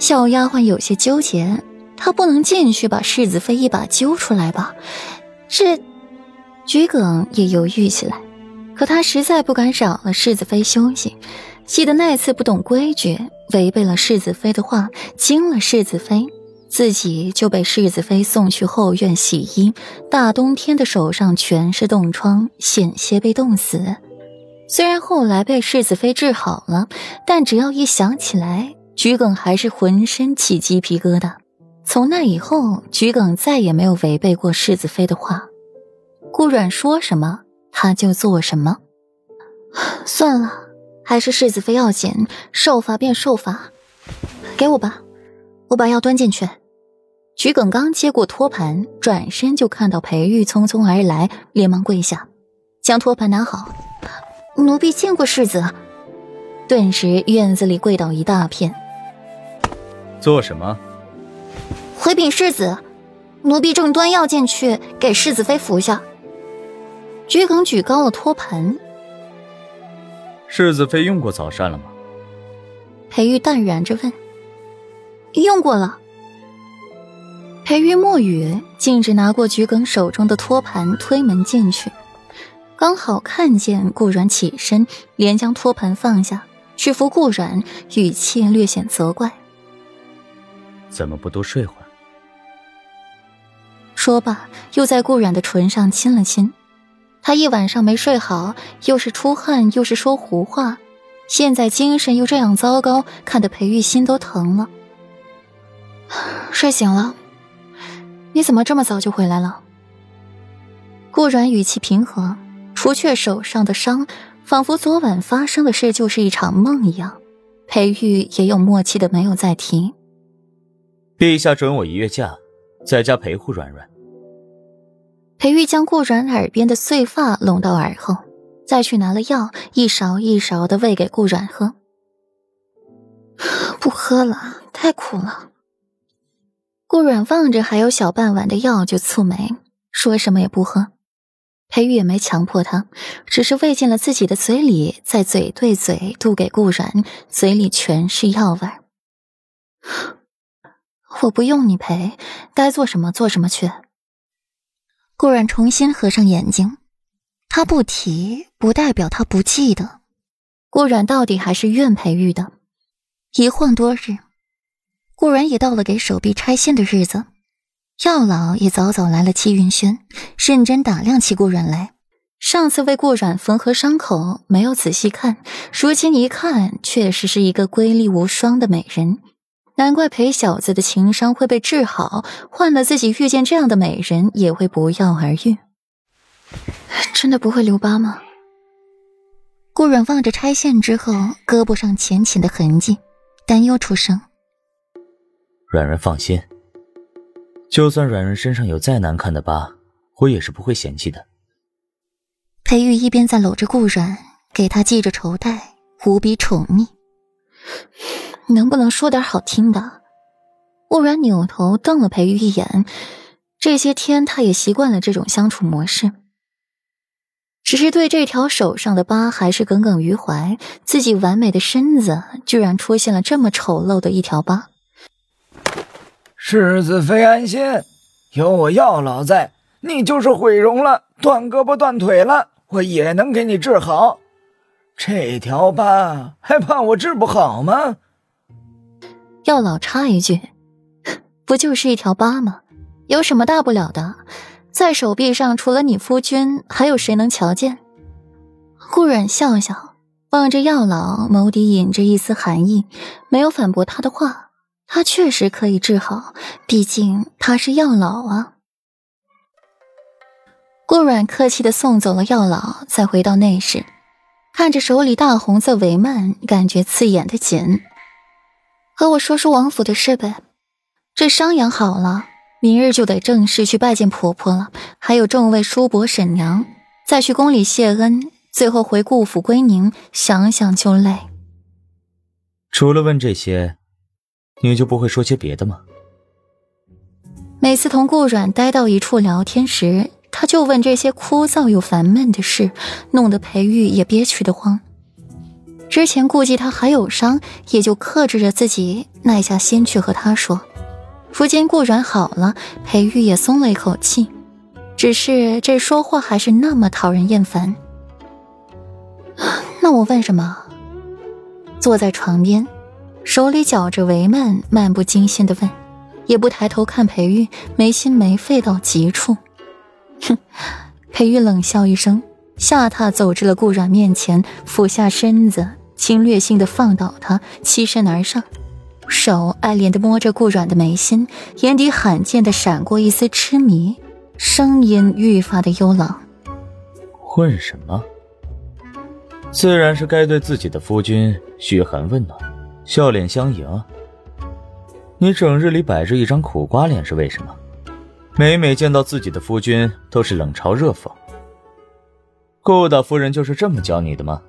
小丫鬟有些纠结，她不能进去把世子妃一把揪出来吧？这，桔梗也犹豫起来，可他实在不敢扰了世子妃休息。记得那次不懂规矩，违背了世子妃的话，惊了世子妃，自己就被世子妃送去后院洗衣。大冬天的，手上全是冻疮，险些被冻死。虽然后来被世子妃治好了，但只要一想起来，桔梗还是浑身起鸡皮疙瘩。从那以后，桔梗再也没有违背过世子妃的话，顾阮说什么他就做什么。算了。还是世子妃要紧，受罚便受罚，给我吧，我把药端进去。桔梗刚接过托盘，转身就看到裴玉匆匆而来，连忙跪下，将托盘拿好。奴婢见过世子。顿时院子里跪倒一大片。做什么？回禀世子，奴婢正端药进去给世子妃服下。桔梗举高了托盘。世子妃用过早膳了吗？裴玉淡然着问。用过了。裴玉默语，径直拿过桔梗手中的托盘，推门进去，刚好看见顾阮起身，连将托盘放下，去扶顾阮，语气略显责怪：“怎么不多睡会儿？”说罢，又在顾阮的唇上亲了亲。他一晚上没睡好，又是出汗，又是说胡话，现在精神又这样糟糕，看得裴玉心都疼了。睡醒了，你怎么这么早就回来了？顾阮语气平和，除却手上的伤，仿佛昨晚发生的事就是一场梦一样。裴玉也有默契的没有再提。陛下准我一月假，在家陪护软软。裴玉将顾软耳边的碎发拢到耳后，再去拿了药，一勺一勺的喂给顾软喝。不喝了，太苦了。顾软望着还有小半碗的药，就蹙眉，说什么也不喝。裴玉也没强迫他，只是喂进了自己的嘴里，再嘴对嘴渡给顾软，嘴里全是药味儿。我不用你陪，该做什么做什么去。顾然重新合上眼睛，他不提不代表他不记得。顾然到底还是怨裴玉的。一晃多日，顾然也到了给手臂拆线的日子。药老也早早来了七云轩，认真打量起顾然来。上次为顾然缝合伤口，没有仔细看，如今一看，确实是一个瑰丽无双的美人。难怪裴小子的情商会被治好，换了自己遇见这样的美人也会不药而愈。真的不会留疤吗？顾阮望着拆线之后胳膊上浅浅的痕迹，担忧出声：“软软放心，就算软软身上有再难看的疤，我也是不会嫌弃的。”裴玉一边在搂着顾阮，给他系着绸带，无比宠溺。能不能说点好听的？顾然扭头瞪了裴玉一眼。这些天，他也习惯了这种相处模式，只是对这条手上的疤还是耿耿于怀。自己完美的身子，居然出现了这么丑陋的一条疤。世子妃安心，有我药老在，你就是毁容了，断胳膊断腿了，我也能给你治好。这条疤还怕我治不好吗？药老插一句：“不就是一条疤吗？有什么大不了的？在手臂上，除了你夫君，还有谁能瞧见？”顾阮笑笑，望着药老，眸底隐着一丝寒意，没有反驳他的话。他确实可以治好，毕竟他是药老啊。顾阮客气的送走了药老，再回到内室，看着手里大红色帷幔，感觉刺眼的紧。和我说说王府的事呗，这伤养好了，明日就得正式去拜见婆婆了，还有众位叔伯婶娘，再去宫里谢恩，最后回顾府归宁，想想就累。除了问这些，你就不会说些别的吗？每次同顾阮待到一处聊天时，他就问这些枯燥又烦闷的事，弄得裴玉也憋屈的慌。之前顾忌他还有伤，也就克制着自己耐下心去和他说。如今顾软好了，裴玉也松了一口气，只是这说话还是那么讨人厌烦。那我问什么？坐在床边，手里搅着帷幔，漫不经心的问，也不抬头看裴玉，没心没肺到极处。哼！裴玉冷笑一声，下榻走至了顾软面前，俯下身子，侵略性的放倒他，栖身而上。手爱怜的摸着顾软的眉心，眼底罕见的闪过一丝痴迷，声音愈发的幽冷：“问什么？自然是该对自己的夫君嘘寒问暖，笑脸相迎。你整日里摆着一张苦瓜脸是为什么？每每见到自己的夫君都是冷嘲热讽。顾大夫人就是这么教你的吗？”